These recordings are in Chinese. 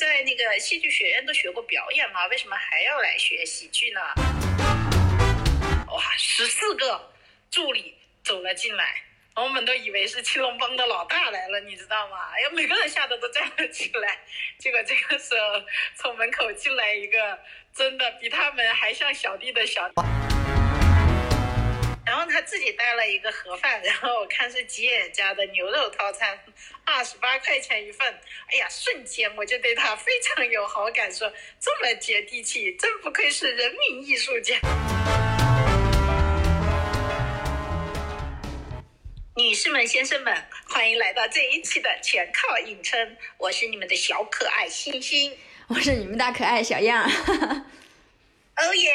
在那个戏剧学院都学过表演吗？为什么还要来学喜剧呢？哇，十四个助理走了进来，我们都以为是青龙帮的老大来了，你知道吗？哎呀，每个人吓得都站了起来。结果这个时候从门口进来一个，真的比他们还像小弟的小。然后他自己带了一个盒饭，然后我看是吉野家的牛肉套餐，二十八块钱一份。哎呀，瞬间我就对他非常有好感，说这么接地气，真不愧是人民艺术家。女士们、先生们，欢迎来到这一期的全靠硬撑，我是你们的小可爱星星，我是你们大可爱小样。哦耶！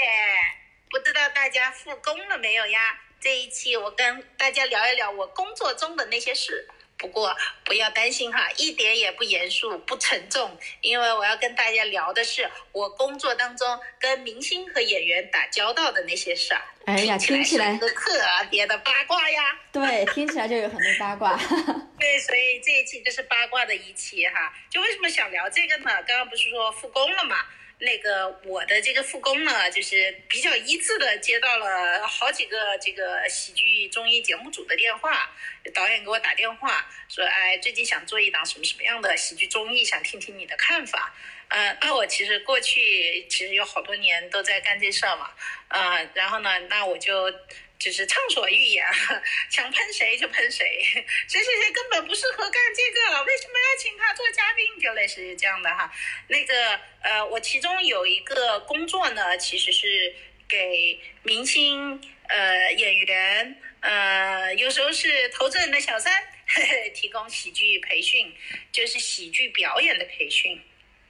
不知道大家复工了没有呀？这一期我跟大家聊一聊我工作中的那些事，不过不要担心哈，一点也不严肃不沉重，因为我要跟大家聊的是我工作当中跟明星和演员打交道的那些事儿。哎呀，听起来特别的八卦呀！对，听起来就有很多八卦。对，所以这一期就是八卦的一期哈。就为什么想聊这个呢？刚刚不是说复工了嘛？那个我的这个复工呢，就是比较一致的接到了好几个这个喜剧综艺节目组的电话，导演给我打电话说，哎，最近想做一档什么什么样的喜剧综艺，想听听你的看法。嗯，那我其实过去其实有好多年都在干这事儿嘛，嗯，然后呢，那我就。就是畅所欲言，想喷谁就喷谁，谁谁谁根本不适合干这个，为什么要请他做嘉宾？就类似于这样的哈。那个呃，我其中有一个工作呢，其实是给明星、呃演员、呃有时候是投资人的小三嘿嘿，提供喜剧培训，就是喜剧表演的培训。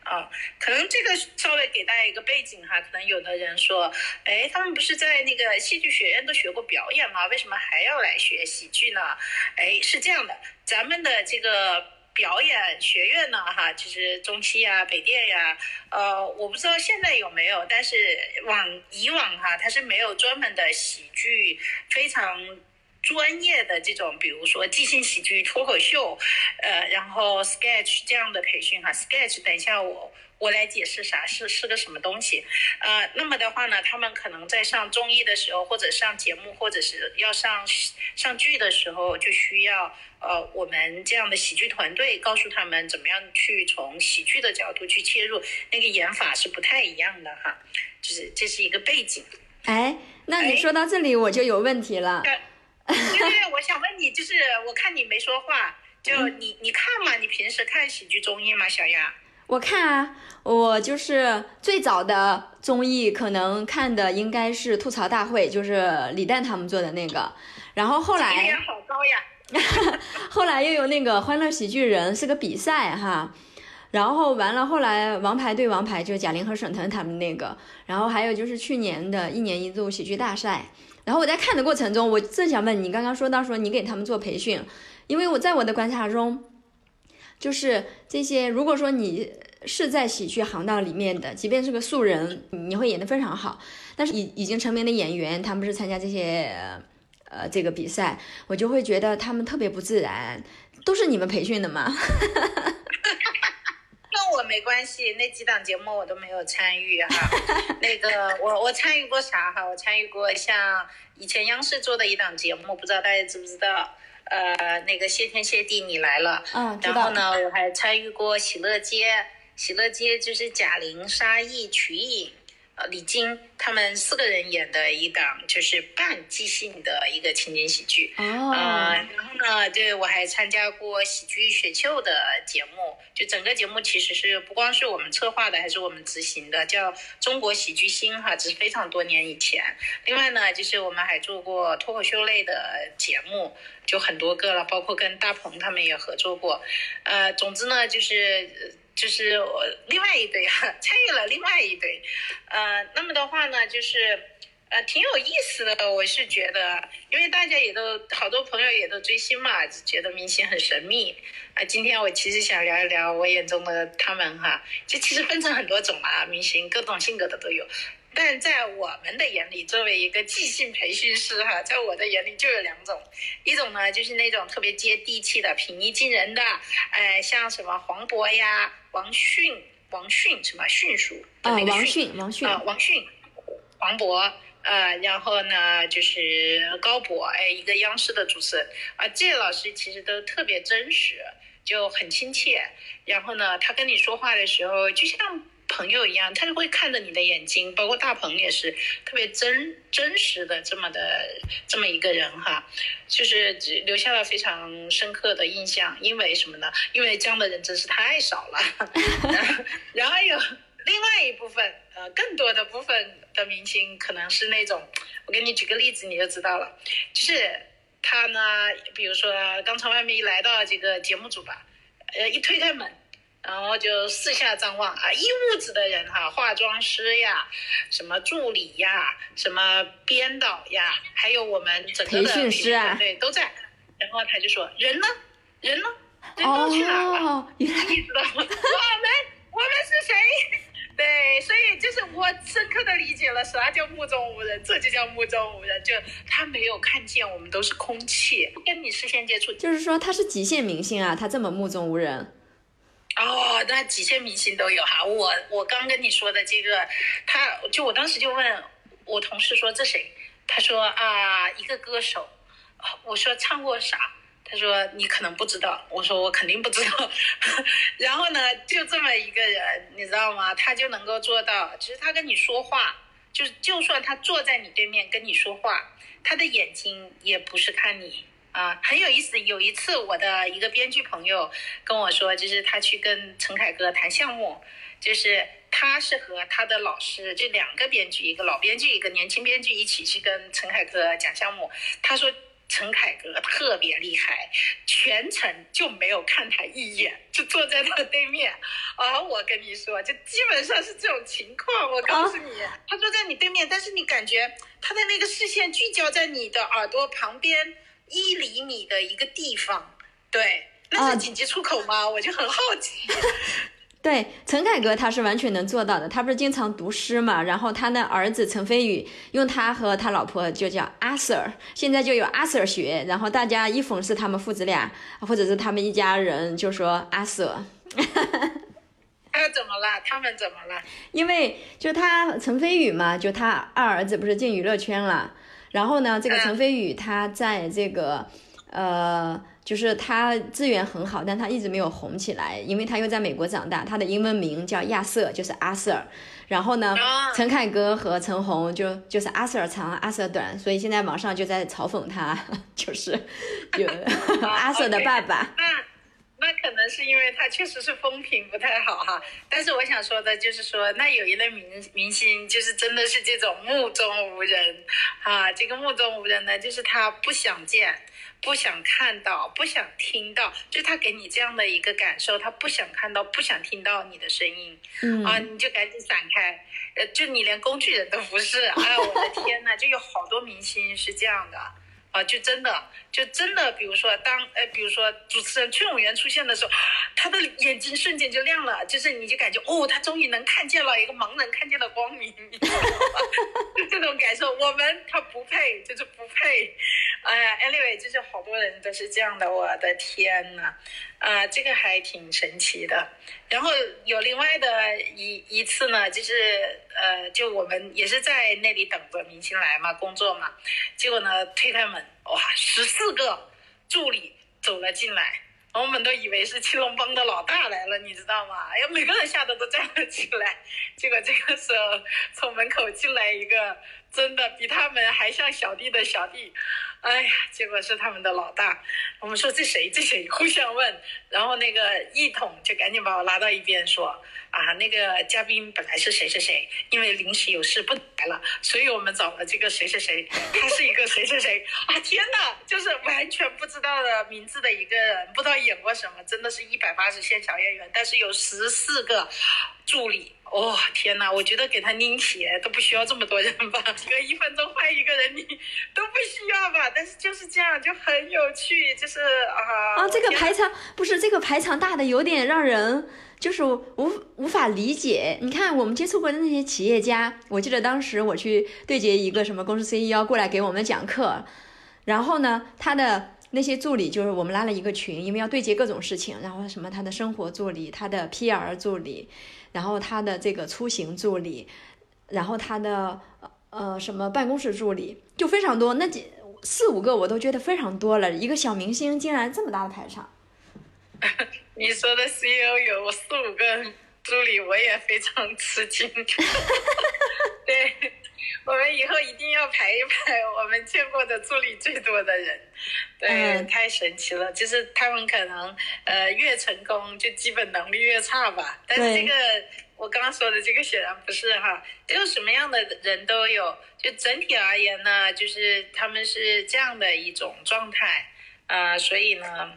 啊，可能这个稍微给大家一个背景哈，可能有的人说，哎，他们不是在那个戏剧学院都学过表演吗？为什么还要来学喜剧呢？哎，是这样的，咱们的这个表演学院呢，哈，就是中戏呀、北电呀，呃，我不知道现在有没有，但是往以往哈，它是没有专门的喜剧非常。专业的这种，比如说即兴喜剧、脱口秀，呃，然后 sketch 这样的培训哈，sketch 等一下我我来解释啥是是个什么东西，呃，那么的话呢，他们可能在上综艺的时候，或者上节目，或者是要上上剧的时候，就需要呃我们这样的喜剧团队告诉他们怎么样去从喜剧的角度去切入，那个演法是不太一样的哈，就是这是一个背景。哎，那你说到这里我就有问题了。对对，我想问你，就是我看你没说话，就你你看嘛？你平时看喜剧综艺吗，小杨？我看啊，我就是最早的综艺，可能看的应该是吐槽大会，就是李诞他们做的那个。然后后来，好高呀。后来又有那个欢乐喜剧人，是个比赛哈。然后完了，后来王牌对王牌，就贾玲和沈腾他们那个。然后还有就是去年的一年一度喜剧大赛。然后我在看的过程中，我正想问你，刚刚说到说你给他们做培训，因为我在我的观察中，就是这些，如果说你是在喜剧行当里面的，即便是个素人，你会演得非常好。但是已已经成名的演员，他们是参加这些呃这个比赛，我就会觉得他们特别不自然，都是你们培训的吗？我没关系，那几档节目我都没有参与哈。那个我我参与过啥哈？我参与过像以前央视做的一档节目，不知道大家知不知道？呃，那个谢天谢地你来了。嗯，然后呢，我还参与过喜乐街，喜乐街就是贾玲、沙溢、瞿颖。呃，李菁他们四个人演的一档就是半即兴的一个情景喜剧。哦。呃，然后呢，对我还参加过喜剧选秀的节目，就整个节目其实是不光是我们策划的，还是我们执行的，叫中国喜剧星哈，这是非常多年以前。另外呢，就是我们还做过脱口秀类的节目，就很多个了，包括跟大鹏他们也合作过。呃，总之呢，就是。就是我另外一堆哈，参与了另外一堆，呃，那么的话呢，就是呃挺有意思的。我是觉得，因为大家也都好多朋友也都追星嘛，觉得明星很神秘啊。今天我其实想聊一聊我眼中的他们哈，就其实分成很多种啊，明星各种性格的都有。但在我们的眼里，作为一个即兴培训师哈，在我的眼里就有两种，一种呢就是那种特别接地气的、平易近人的，哎，像什么黄渤呀。王迅、王迅什么迅速啊，王迅，王迅啊，王迅，黄渤。呃，然后呢，就是高博，哎，一个央视的主持人啊，这些老师其实都特别真实，就很亲切。然后呢，他跟你说话的时候，就像朋友一样，他就会看着你的眼睛。包括大鹏也是特别真真实的这么的这么一个人哈，就是留下了非常深刻的印象。因为什么呢？因为这样的人真是太少了。然后有另外一部分，呃，更多的部分。的明星可能是那种，我给你举个例子你就知道了，就是他呢，比如说刚从外面一来到这个节目组吧，呃，一推开门，然后就四下张望啊，一屋子的人哈，化妆师呀，什么助理呀，什么编导呀，还有我们整个的培训师啊，对，都在，然后他就说人呢，人呢，人都去哪了？你知道吗？我们我们是谁？对，所以就是我深刻的理解了啥叫目中无人，这就叫目中无人，就他没有看见我们都是空气，不跟你视线接触。就是说他是极限明星啊，他这么目中无人。哦，那几线明星都有哈，我我刚跟你说的这个，他就我当时就问我同事说这谁？他说啊一个歌手，我说唱过啥？他说你可能不知道，我说我肯定不知道。然后呢，就这么一个人，你知道吗？他就能够做到，其实他跟你说话，就是就算他坐在你对面跟你说话，他的眼睛也不是看你啊，很有意思。有一次，我的一个编剧朋友跟我说，就是他去跟陈凯歌谈项目，就是他是和他的老师，这两个编剧，一个老编剧，一个年轻编剧一起去跟陈凯歌讲项目。他说。陈凯歌特别厉害，全程就没有看他一眼，就坐在他对面。啊，我跟你说，就基本上是这种情况。我告诉你，他坐在你对面，但是你感觉他的那个视线聚焦在你的耳朵旁边一厘米的一个地方。对，那是紧急出口吗？我就很好奇。对陈凯歌，他是完全能做到的。他不是经常读诗嘛？然后他的儿子陈飞宇用他和他老婆就叫阿 Sir，现在就有阿 Sir 学。然后大家一讽刺他们父子俩，或者是他们一家人，就说阿 Sir。他怎么了？他们怎么了？因为就他陈飞宇嘛，就他二儿子不是进娱乐圈了。然后呢，这个陈飞宇他在这个呃。就是他资源很好，但他一直没有红起来，因为他又在美国长大。他的英文名叫亚瑟，就是阿瑟。然后呢，陈凯歌和陈红就就是阿瑟长，阿瑟短，所以现在网上就在嘲讽他，就是有阿瑟的爸爸。那那可能是因为他确实是风评不太好哈。但是我想说的就是说，那有一类明明星就是真的是这种目中无人啊。这个目中无人呢，就是他不想见。不想看到，不想听到，就他给你这样的一个感受，他不想看到，不想听到你的声音，啊，你就赶紧闪开，呃，就你连工具人都不是，哎，我的天呐，就有好多明星是这样的。啊，就真的，就真的，比如说，当呃，比如说主持人崔永元出现的时候，他的眼睛瞬间就亮了，就是你就感觉哦，他终于能看见了一个盲人看见的光明，就这种感受。我们他不配，就是不配。哎呀，anyway，就是好多人都是这样的，我的天呐，啊，这个还挺神奇的。然后有另外的一一次呢，就是呃，就我们也是在那里等着明星来嘛，工作嘛，结果呢推开门。哇，十四个助理走了进来，我们都以为是青龙帮的老大来了，你知道吗？哎呀，每个人吓得都站了起来。结果这个时候从门口进来一个，真的比他们还像小弟的小弟。哎呀，结果是他们的老大。我们说这谁？这谁？互相问。然后那个一统就赶紧把我拉到一边说：“啊，那个嘉宾本来是谁谁谁，因为临时有事不来了，所以我们找了这个谁谁谁，他是一个谁谁谁。啊，天哪，就是完全不知道的名字的一个人，不知道演过什么，真的是一百八十线小演员，但是有十四个助理。”哦天哪！我觉得给他拎鞋都不需要这么多人吧？隔一分钟换一个人，你都不需要吧？但是就是这样，就很有趣，就是啊啊！这个排场不是这个排场大的有点让人就是无无法理解。你看我们接触过的那些企业家，我记得当时我去对接一个什么公司 CEO 过来给我们讲课，然后呢，他的。那些助理就是我们拉了一个群，因为要对接各种事情，然后什么他的生活助理，他的 PR 助理，然后他的这个出行助理，然后他的呃什么办公室助理，就非常多，那几四五个我都觉得非常多了。一个小明星竟然这么大的排场。你说的 CEO 有四五个助理，我也非常吃惊。对。我们以后一定要排一排我们见过的助理最多的人，对，太神奇了。就是他们可能呃越成功，就基本能力越差吧。但是这个我刚刚说的这个显然不是哈，就什么样的人都有。就整体而言呢，就是他们是这样的一种状态啊，所以呢。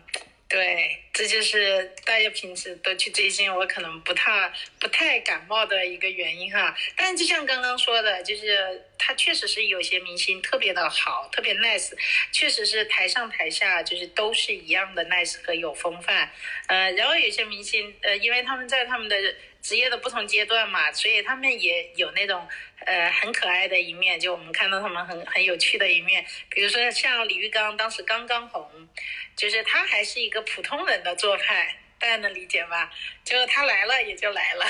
对，这就是大家平时都去追星，我可能不太不太感冒的一个原因哈。但就像刚刚说的，就是他确实是有些明星特别的好，特别 nice，确实是台上台下就是都是一样的 nice 和有风范。呃，然后有些明星，呃，因为他们在他们的职业的不同阶段嘛，所以他们也有那种呃很可爱的一面，就我们看到他们很很有趣的一面，比如说像李玉刚当时刚刚红。就是他还是一个普通人的做派，大家能理解吧？就是他来了也就来了，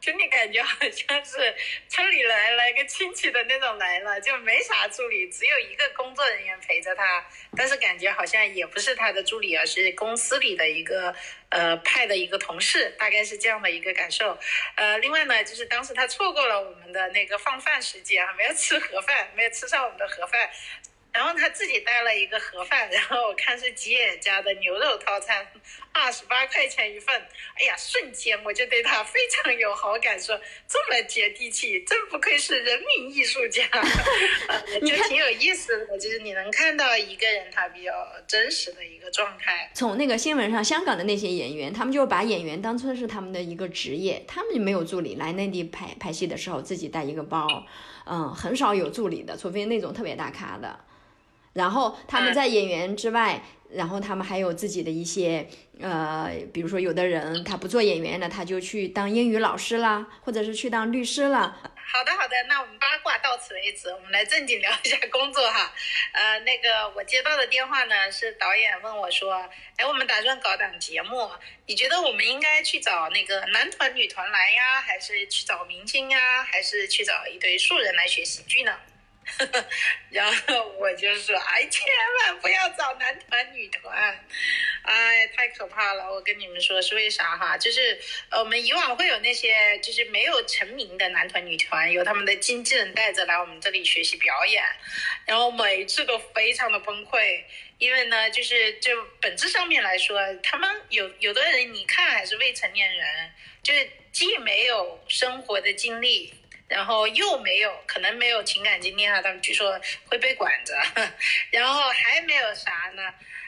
就你感觉好像是村里来来个亲戚的那种来了，就没啥助理，只有一个工作人员陪着他，但是感觉好像也不是他的助理，而是公司里的一个呃派的一个同事，大概是这样的一个感受。呃，另外呢，就是当时他错过了我们的那个放饭时间，没有吃盒饭，没有吃上我们的盒饭。然后他自己带了一个盒饭，然后我看是吉野家的牛肉套餐，二十八块钱一份。哎呀，瞬间我就对他非常有好感，说这么接地气，真不愧是人民艺术家，就挺有意思的。就是你能看到一个人他比较真实的一个状态。从那个新闻上，香港的那些演员，他们就把演员当成是他们的一个职业，他们没有助理来内地拍拍戏的时候自己带一个包，嗯，很少有助理的，除非那种特别大咖的。然后他们在演员之外，然后他们还有自己的一些，呃，比如说有的人他不做演员了，他就去当英语老师啦，或者是去当律师了。好的，好的，那我们八卦到此为止，我们来正经聊一下工作哈。呃，那个我接到的电话呢，是导演问我说，哎，我们打算搞档节目，你觉得我们应该去找那个男团女团来呀，还是去找明星呀，还是去找一堆素人来学喜剧呢？然后我就说，哎，千万不要找男团女团，哎，太可怕了！我跟你们说是为啥哈？就是，我们以往会有那些就是没有成名的男团女团，由他们的经纪人带着来我们这里学习表演，然后每次都非常的崩溃，因为呢，就是就本质上面来说，他们有有的人你看还是未成年人，就是既没有生活的经历。然后又没有，可能没有情感经历啊，他们据说会被管着，然后还没有啥呢，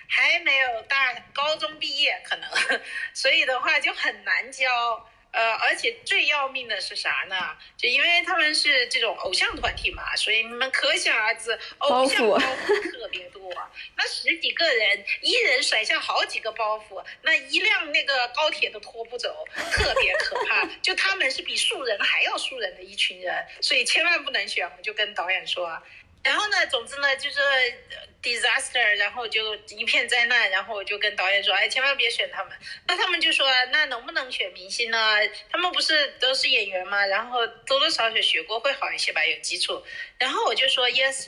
还没有大高中毕业可能，所以的话就很难教。呃，而且最要命的是啥呢？就因为他们是这种偶像团体嘛，所以你们可想而知，偶像包袱特别多。那十几个人，一人甩下好几个包袱，那一辆那个高铁都拖不走，特别可怕。就他们是比素人还要素人的一群人，所以千万不能选。我就跟导演说。然后呢，总之呢，就是 disaster，然后就一片灾难。然后我就跟导演说，哎，千万别选他们。那他们就说，那能不能选明星呢？他们不是都是演员吗？然后多多少少学过会好一些吧，有基础。然后我就说 yes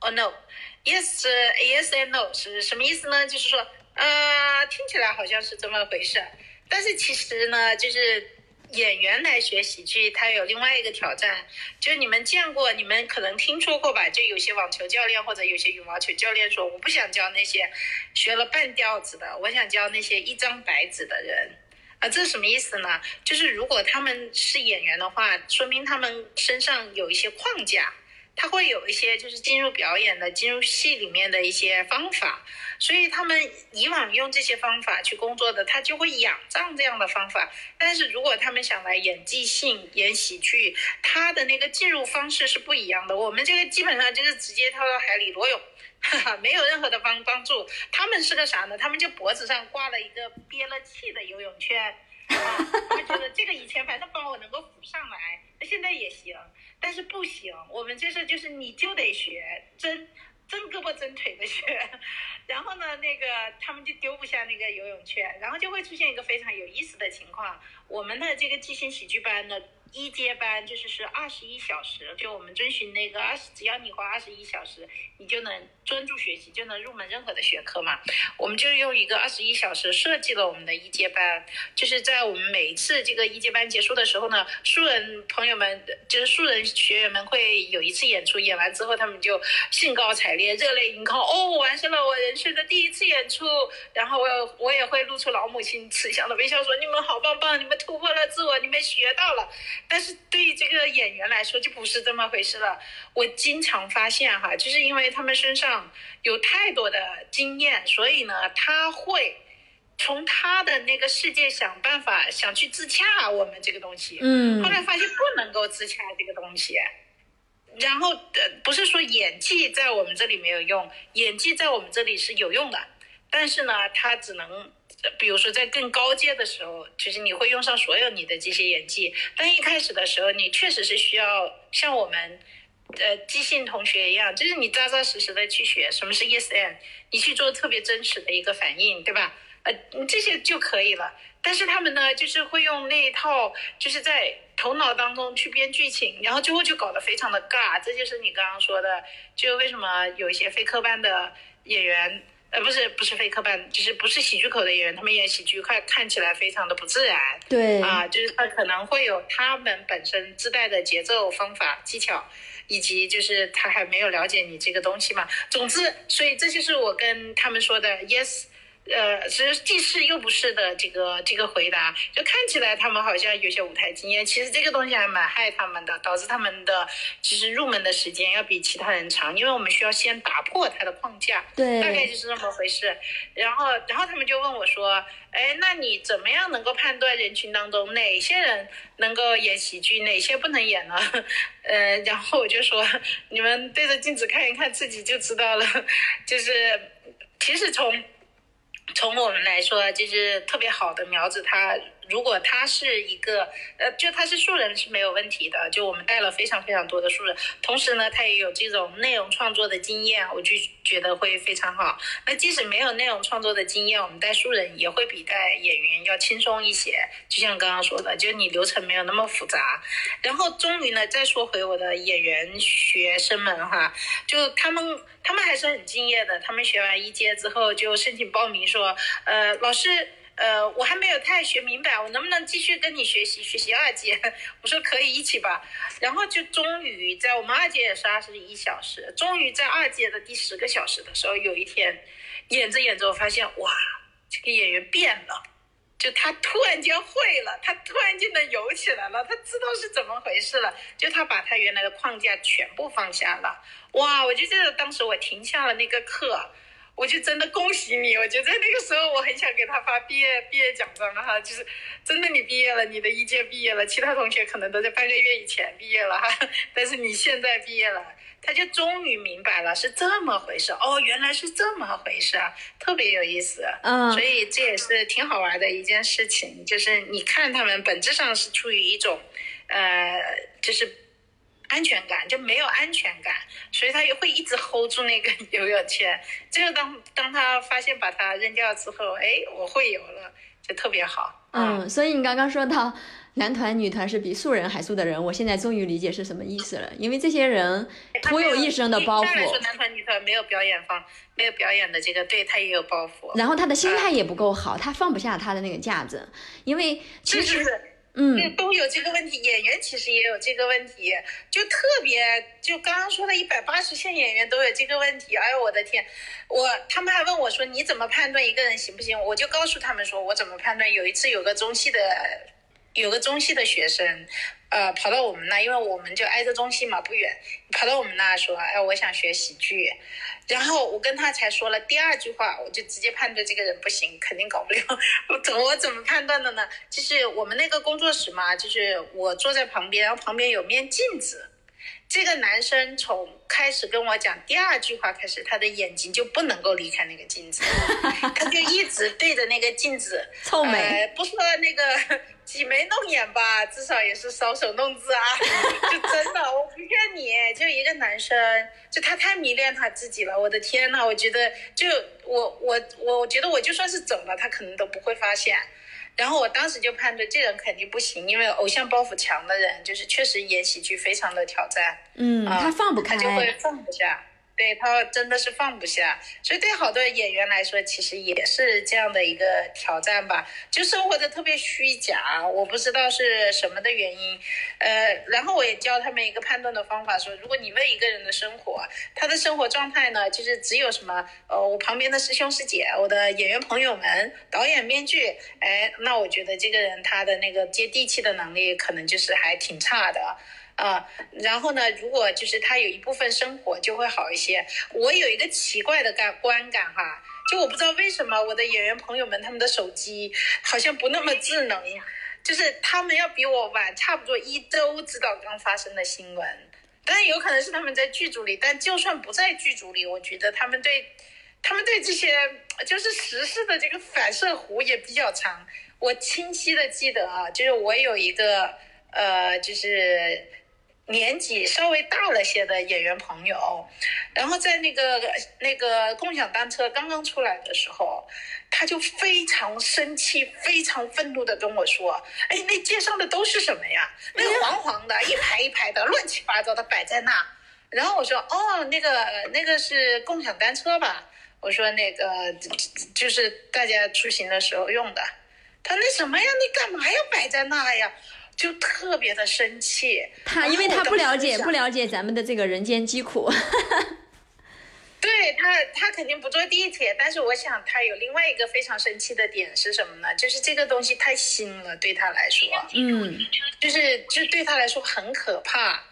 or no，yes yes and no 是什么意思呢？就是说，呃，听起来好像是这么回事，但是其实呢，就是。演员来学喜剧，他有另外一个挑战，就是你们见过，你们可能听说过吧？就有些网球教练或者有些羽毛球教练说，我不想教那些学了半吊子的，我想教那些一张白纸的人。啊，这是什么意思呢？就是如果他们是演员的话，说明他们身上有一些框架。他会有一些就是进入表演的、进入戏里面的一些方法，所以他们以往用这些方法去工作的，他就会仰仗这样的方法。但是如果他们想来演即兴、演喜剧，他的那个进入方式是不一样的。我们这个基本上就是直接跳到海里裸泳，哈哈，没有任何的帮帮助。他们是个啥呢？他们就脖子上挂了一个憋了气的游泳圈，啊，他觉得这个以前反正帮我能够浮上来，那现在也行。但是不行，我们这是就是你就得学真，真胳膊真腿的学。然后呢，那个他们就丢不下那个游泳圈，然后就会出现一个非常有意思的情况。我们的这个即兴喜剧班呢。一阶班就是是二十一小时，就我们遵循那个二十，只要你花二十一小时，你就能专注学习，就能入门任何的学科嘛。我们就用一个二十一小时设计了我们的一阶班，就是在我们每一次这个一阶班结束的时候呢，素人朋友们，就是素人学员们会有一次演出，演完之后他们就兴高采烈、热泪盈眶，哦，完成了我人生的第一次演出。然后我我也会露出老母亲慈祥的微笑，说你们好棒棒，你们突破了自我，你们学到了。但是对于这个演员来说就不是这么回事了。我经常发现哈，就是因为他们身上有太多的经验，所以呢，他会从他的那个世界想办法想去自洽我们这个东西。嗯。后来发现不能够自洽这个东西，然后呃，不是说演技在我们这里没有用，演技在我们这里是有用的，但是呢，他只能。比如说，在更高阶的时候，其实你会用上所有你的这些演技，但一开始的时候，你确实是需要像我们，呃，即兴同学一样，就是你扎扎实实的去学什么是 yes and，你去做特别真实的一个反应，对吧？呃，这些就可以了。但是他们呢，就是会用那一套，就是在头脑当中去编剧情，然后最后就搞得非常的尬。这就是你刚刚说的，就为什么有一些非科班的演员。呃，不是不是非科班，就是不是喜剧口的演员，他们演喜剧看看起来非常的不自然。对啊，就是他可能会有他们本身自带的节奏方法技巧，以及就是他还没有了解你这个东西嘛。总之，所以这就是我跟他们说的 yes。呃，其实既是又不是的这个这个回答，就看起来他们好像有些舞台经验，其实这个东西还蛮害他们的，导致他们的其实入门的时间要比其他人长，因为我们需要先打破他的框架，对，大概就是这么回事。然后，然后他们就问我说：“哎，那你怎么样能够判断人群当中哪些人能够演喜剧，哪些不能演呢？” 呃，然后我就说：“你们对着镜子看一看自己就知道了。”就是其实从。从我们来说，就是特别好的苗子，它如果他是一个，呃，就他是素人是没有问题的。就我们带了非常非常多的素人，同时呢，他也有这种内容创作的经验，我就觉得会非常好。那即使没有内容创作的经验，我们带素人也会比带演员要轻松一些。就像刚刚说的，就你流程没有那么复杂。然后终于呢，再说回我的演员学生们哈，就他们。他们还是很敬业的。他们学完一阶之后就申请报名，说：“呃，老师，呃，我还没有太学明白，我能不能继续跟你学习学习二阶？” 我说：“可以一起吧。”然后就终于在我们二阶也是二十一小时，终于在二阶的第十个小时的时候，有一天演着演着，我发现哇，这个演员变了。就他突然间会了，他突然间能游起来了，他知道是怎么回事了。就他把他原来的框架全部放下了，哇！我就记得当时我停下了那个课，我就真的恭喜你。我觉得那个时候我很想给他发毕业毕业奖章哈，就是真的你毕业了，你的一届毕业了，其他同学可能都在半个月以前毕业了哈，但是你现在毕业了。他就终于明白了是这么回事哦，原来是这么回事啊，特别有意思。嗯，所以这也是挺好玩的一件事情，就是你看他们本质上是出于一种，呃，就是安全感就没有安全感，所以他也会一直 hold 住那个游泳圈。这个当当他发现把它扔掉之后，哎，我会游了，就特别好。嗯，所以你刚刚说到。男团、女团是比素人还素的人，我现在终于理解是什么意思了。因为这些人徒有一身的包袱。说男团、女团没有表演方，没有表演的这个，对他也有包袱。然后他的心态也不够好，他放不下他的那个架子。因为其实，嗯，都有这个问题。演员其实也有这个问题，就特别就刚刚说的一百八十线演员都有这个问题。哎呦我的天，我他们还问我说你怎么判断一个人行不行？我就告诉他们说我怎么判断。有一次有个中戏的。有个中戏的学生，呃，跑到我们那，因为我们就挨着中心嘛，不远，跑到我们那说，哎，我想学喜剧，然后我跟他才说了第二句话，我就直接判断这个人不行，肯定搞不了。我怎么判断的呢？就是我们那个工作室嘛，就是我坐在旁边，然后旁边有面镜子，这个男生从开始跟我讲第二句话开始，他的眼睛就不能够离开那个镜子，他就一直对着那个镜子臭美。呃，不说那个挤眉弄眼吧，至少也是搔首弄姿啊。就真的，我不骗你，就一个男生，就他太迷恋他自己了。我的天呐，我觉得就我我我觉得我就算是走了，他可能都不会发现。然后我当时就判断这人肯定不行，因为偶像包袱强的人，就是确实演喜剧非常的挑战。嗯，他放不开，他就会放不下。对他真的是放不下，所以对好多演员来说，其实也是这样的一个挑战吧。就生活的特别虚假，我不知道是什么的原因。呃，然后我也教他们一个判断的方法，说如果你问一个人的生活，他的生活状态呢，就是只有什么，呃，我旁边的师兄师姐，我的演员朋友们，导演编剧，哎，那我觉得这个人他的那个接地气的能力，可能就是还挺差的。啊，然后呢？如果就是他有一部分生活就会好一些。我有一个奇怪的感观感哈，就我不知道为什么我的演员朋友们他们的手机好像不那么智能，就是他们要比我晚差不多一周知道刚发生的新闻。但有可能是他们在剧组里，但就算不在剧组里，我觉得他们对，他们对这些就是时事的这个反射弧也比较长。我清晰的记得啊，就是我有一个呃，就是。年纪稍微大了些的演员朋友，然后在那个那个共享单车刚刚出来的时候，他就非常生气、非常愤怒的跟我说：“哎，那街上的都是什么呀？那个黄黄的，一排一排的，乱七八糟的摆在那。”然后我说：“哦，那个那个是共享单车吧？”我说：“那个就是大家出行的时候用的。”他那什么呀？你干嘛要摆在那呀？就特别的生气，他因为他不了解不了解咱们的这个人间疾苦，对他他肯定不坐地铁，但是我想他有另外一个非常生气的点是什么呢？就是这个东西太新了，对他来说，嗯，就是就对他来说很可怕，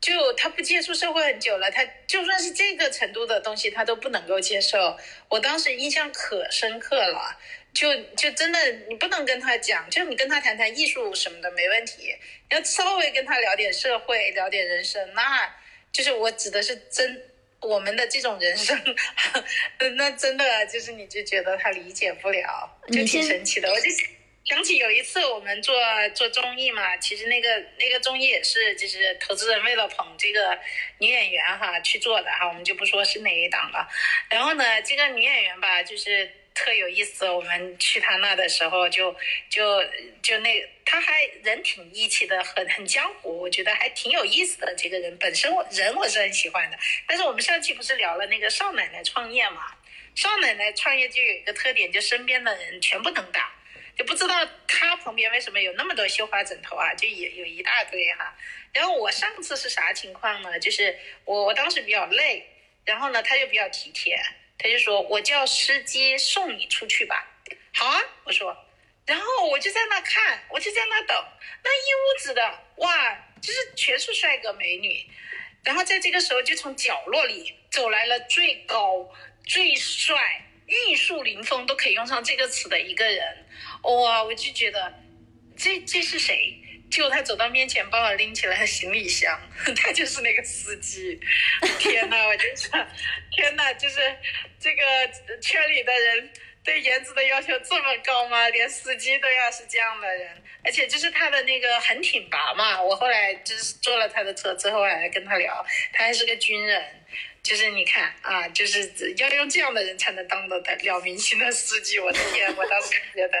就他不接触社会很久了，他就算是这个程度的东西他都不能够接受，我当时印象可深刻了。就就真的，你不能跟他讲，就你跟他谈谈艺术什么的没问题，要稍微跟他聊点社会，聊点人生，那就是我指的是真我们的这种人生，那真的就是你就觉得他理解不了，就挺神奇的。我就想起有一次我们做做综艺嘛，其实那个那个综艺也是就是投资人为了捧这个女演员哈去做的哈，我们就不说是哪一档了。然后呢，这个女演员吧，就是。特有意思，我们去他那的时候，就就就那，他还人挺义气的，很很江湖，我觉得还挺有意思的。这个人本身我人我是很喜欢的。但是我们上期不是聊了那个少奶奶创业嘛？少奶奶创业就有一个特点，就身边的人全部能打，就不知道他旁边为什么有那么多绣花枕头啊？就也有一大堆哈。然后我上次是啥情况呢？就是我我当时比较累，然后呢他就比较体贴。他就说：“我叫司机送你出去吧。”好啊，我说，然后我就在那看，我就在那等，那一屋子的哇，就是全是帅哥美女。然后在这个时候，就从角落里走来了最高、最帅、玉树临风都可以用上这个词的一个人。哇，我就觉得这这是谁？结果他走到面前，帮我拎起了行李箱，他就是那个司机。天呐，我就想，天呐，就是这个圈里的人对颜值的要求这么高吗？连司机都要是这样的人，而且就是他的那个很挺拔嘛。我后来就是坐了他的车之后，还跟他聊，他还是个军人。就是你看啊，就是要用这样的人才能当得了明星的司机。我的天，我当时觉得，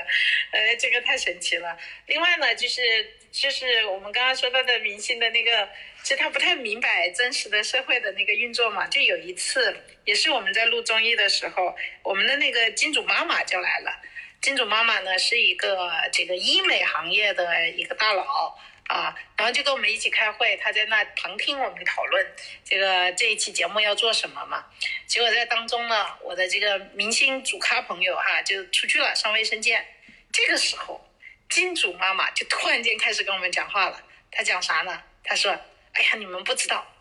呃，这个太神奇了。另外呢，就是就是我们刚刚说到的明星的那个，其实他不太明白真实的社会的那个运作嘛。就有一次，也是我们在录综艺的时候，我们的那个金主妈妈就来了。金主妈妈呢是一个这个医美行业的一个大佬。啊，然后就跟我们一起开会，他在那旁听我们讨论这个这一期节目要做什么嘛。结果在当中呢，我的这个明星主咖朋友哈就出去了上卫生间。这个时候，金主妈妈就突然间开始跟我们讲话了。她讲啥呢？她说：“哎呀，你们不知道，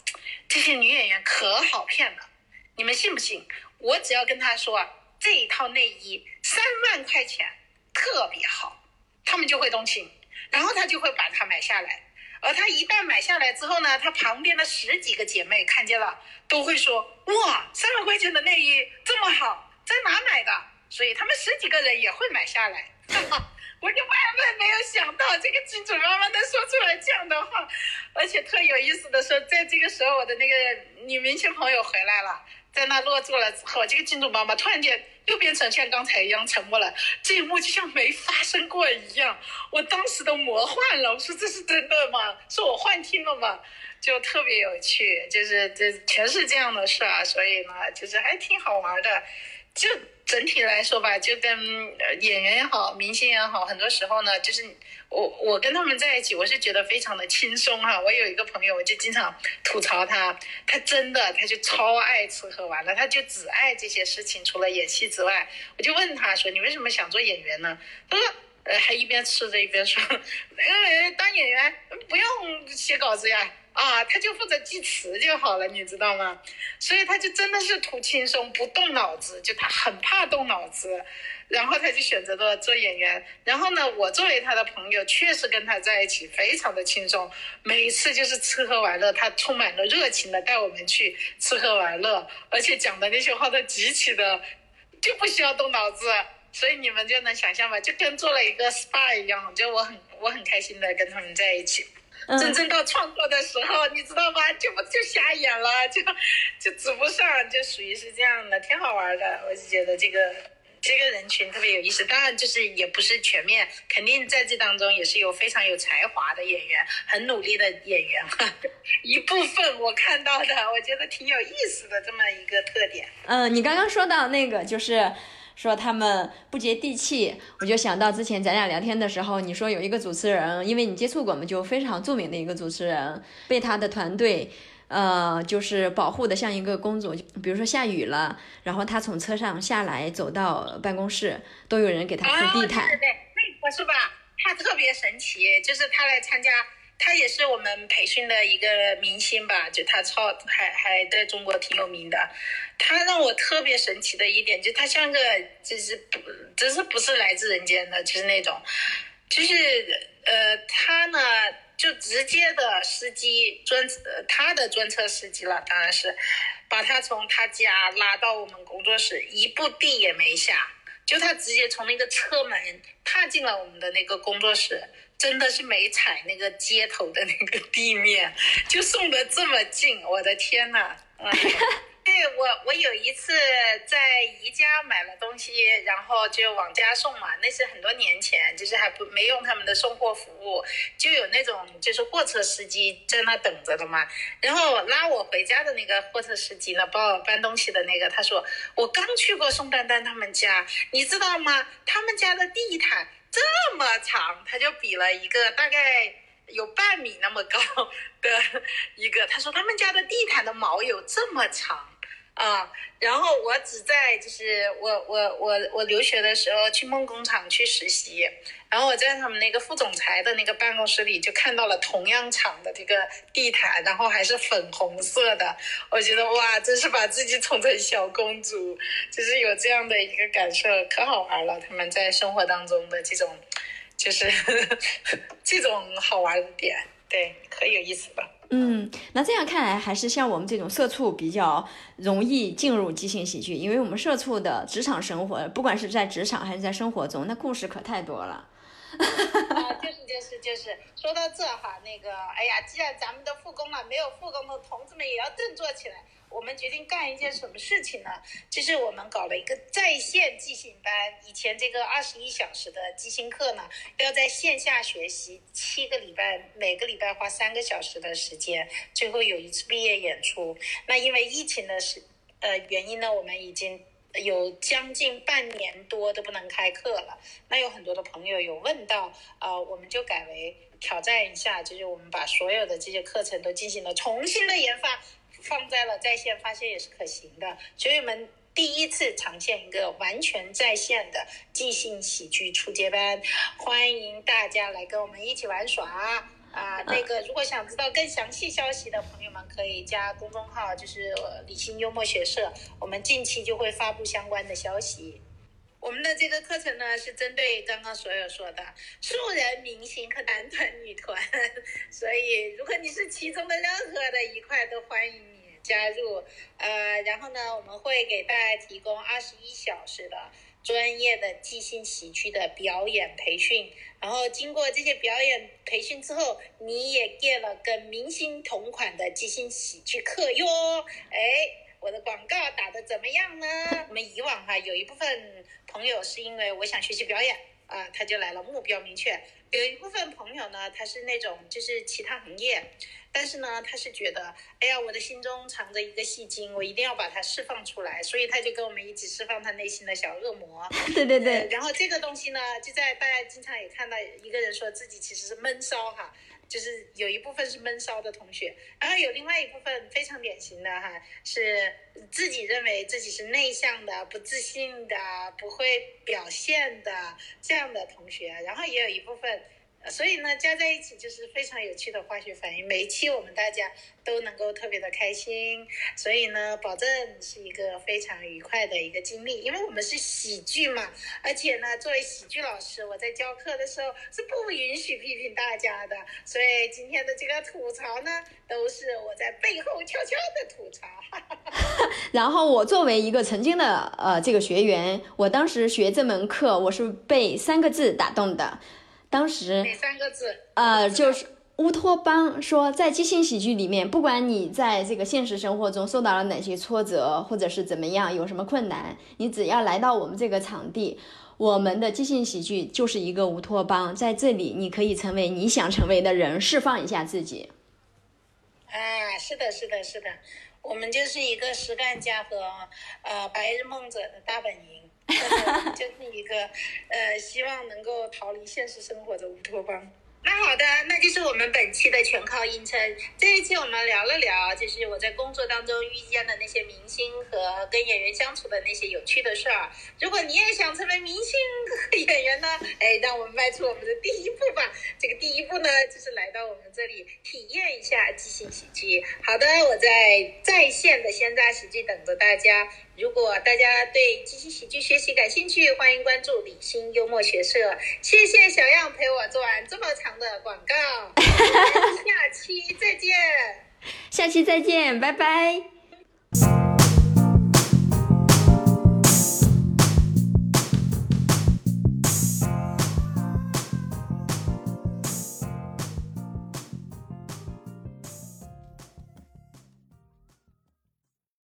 这些女演员可好骗了。你们信不信？我只要跟她说这一套内衣三万块钱特别好，他们就会动心。”然后他就会把它买下来，而他一旦买下来之后呢，他旁边的十几个姐妹看见了，都会说：“哇，三万块钱的内衣这么好，在哪买的？”所以他们十几个人也会买下来。哈哈我就万万没有想到，这个金主妈妈能说出来这样的话，而且特有意思的说，在这个时候，我的那个女明星朋友回来了，在那落座了之后，这个金主妈妈突然间又变成像刚才一样沉默了，这一幕就像没发生过一样。我当时都魔幻了，我说这是真的吗？是我幻听了吗？就特别有趣，就是这全是这样的事啊，所以呢，就是还挺好玩的，就。整体来说吧，就跟演员也好，明星也好，很多时候呢，就是我我跟他们在一起，我是觉得非常的轻松哈。我有一个朋友，我就经常吐槽他，他真的他就超爱吃喝玩乐，他就只爱这些事情，除了演戏之外，我就问他说：“你为什么想做演员呢？”他说：“呃，还一边吃着一边说，因为当演员不用写稿子呀。”啊，他就负责记词就好了，你知道吗？所以他就真的是图轻松，不动脑子，就他很怕动脑子，然后他就选择了做演员。然后呢，我作为他的朋友，确实跟他在一起非常的轻松，每一次就是吃喝玩乐，他充满了热情的带我们去吃喝玩乐，而且讲的那些话都极其的就不需要动脑子，所以你们就能想象吧，就跟做了一个 SPA 一样，就我很我很开心的跟他们在一起。真正到创作的时候，你知道吗？就不就瞎演了，就就指不上，就属于是这样的，挺好玩的。我就觉得这个这个人群特别有意思。当然，就是也不是全面，肯定在这当中也是有非常有才华的演员，很努力的演员。一部分我看到的，我觉得挺有意思的这么一个特点。嗯，你刚刚说到那个就是。说他们不接地气，我就想到之前咱俩聊天的时候，你说有一个主持人，因为你接触过嘛，就非常著名的一个主持人，被他的团队，呃，就是保护的像一个公主。比如说下雨了，然后他从车上下来，走到办公室，都有人给他铺地毯。对对对，那个是吧？他特别神奇，就是他来参加。他也是我们培训的一个明星吧，就他超还还在中国挺有名的。他让我特别神奇的一点，就他像个就是不，真是不是来自人间的，就是那种，就是呃，他呢就直接的司机专他的专车司机了，当然是把他从他家拉到我们工作室，一步地也没下，就他直接从那个车门踏进了我们的那个工作室。真的是没踩那个街头的那个地面，就送的这么近，我的天呐！对我，我有一次在宜家买了东西，然后就往家送嘛。那是很多年前，就是还不没用他们的送货服务，就有那种就是货车司机在那等着的嘛。然后拉我回家的那个货车司机呢，帮我搬东西的那个，他说我刚去过宋丹丹他们家，你知道吗？他们家的地毯。这么长，他就比了一个大概有半米那么高的一个。他说他们家的地毯的毛有这么长啊。然后我只在就是我我我我留学的时候去梦工厂去实习。然后我在他们那个副总裁的那个办公室里，就看到了同样厂的这个地毯，然后还是粉红色的。我觉得哇，真是把自己宠成小公主，就是有这样的一个感受，可好玩了。他们在生活当中的这种，就是 这种好玩的点，对，可有意思吧。嗯，那这样看来，还是像我们这种社畜比较容易进入即兴喜剧，因为我们社畜的职场生活，不管是在职场还是在生活中，那故事可太多了。是就是，说到这哈，那个，哎呀，既然咱们都复工了，没有复工的同志们也要振作起来。我们决定干一件什么事情呢？就是我们搞了一个在线即兴班。以前这个二十一小时的即兴课呢，要在线下学习七个礼拜，每个礼拜花三个小时的时间，最后有一次毕业演出。那因为疫情的是呃原因呢，我们已经。有将近半年多都不能开课了，那有很多的朋友有问到，呃，我们就改为挑战一下，就是我们把所有的这些课程都进行了重新的研发，放在了在线，发现也是可行的，所以我们第一次呈现一个完全在线的即兴喜剧初阶班，欢迎大家来跟我们一起玩耍。啊，那个，如果想知道更详细消息的朋友们，可以加公众号，就是理性幽默学社，我们近期就会发布相关的消息。我们的这个课程呢，是针对刚刚所有说的素人、明星和男团、女团，所以如果你是其中的任何的一块，都欢迎你加入。呃，然后呢，我们会给大家提供二十一小时的专业的即兴喜剧的表演培训。然后经过这些表演培训之后，你也 get 了跟明星同款的即兴喜剧课哟。哎。我的广告打的怎么样呢？我们以往哈有一部分朋友是因为我想学习表演啊，他就来了，目标明确。有一部分朋友呢，他是那种就是其他行业，但是呢，他是觉得，哎呀，我的心中藏着一个戏精，我一定要把它释放出来，所以他就跟我们一起释放他内心的小恶魔。对对对。然后这个东西呢，就在大家经常也看到一个人说自己其实是闷骚哈。就是有一部分是闷骚的同学，然后有另外一部分非常典型的哈，是自己认为自己是内向的、不自信的、不会表现的这样的同学，然后也有一部分。所以呢，加在一起就是非常有趣的化学反应。每一期我们大家都能够特别的开心，所以呢，保证是一个非常愉快的一个经历。因为我们是喜剧嘛，而且呢，作为喜剧老师，我在教课的时候是不允许批评大家的。所以今天的这个吐槽呢，都是我在背后悄悄的吐槽。然后我作为一个曾经的呃这个学员，我当时学这门课，我是被三个字打动的。当时哪三个字？呃，就是乌托邦说，在即兴喜剧里面，不管你在这个现实生活中受到了哪些挫折，或者是怎么样，有什么困难，你只要来到我们这个场地，我们的即兴喜剧就是一个乌托邦，在这里你可以成为你想成为的人，释放一下自己。啊，是的，是的，是的，我们就是一个实干家和呃白日梦者的大本营。就是一个，呃，希望能够逃离现实生活的乌托邦。那好的，那就是我们本期的全靠硬撑。这一期我们聊了聊，就是我在工作当中遇见的那些明星和跟演员相处的那些有趣的事儿。如果你也想成为明星和演员呢，哎，让我们迈出我们的第一步吧。这个第一步呢，就是来到我们这里体验一下即兴喜剧。好的，我在在线的鲜榨喜剧等着大家。如果大家对即兴喜剧学习感兴趣，欢迎关注理性幽默学社。谢谢小样陪我做完这么长的广告，下期再见。下期再见，拜拜。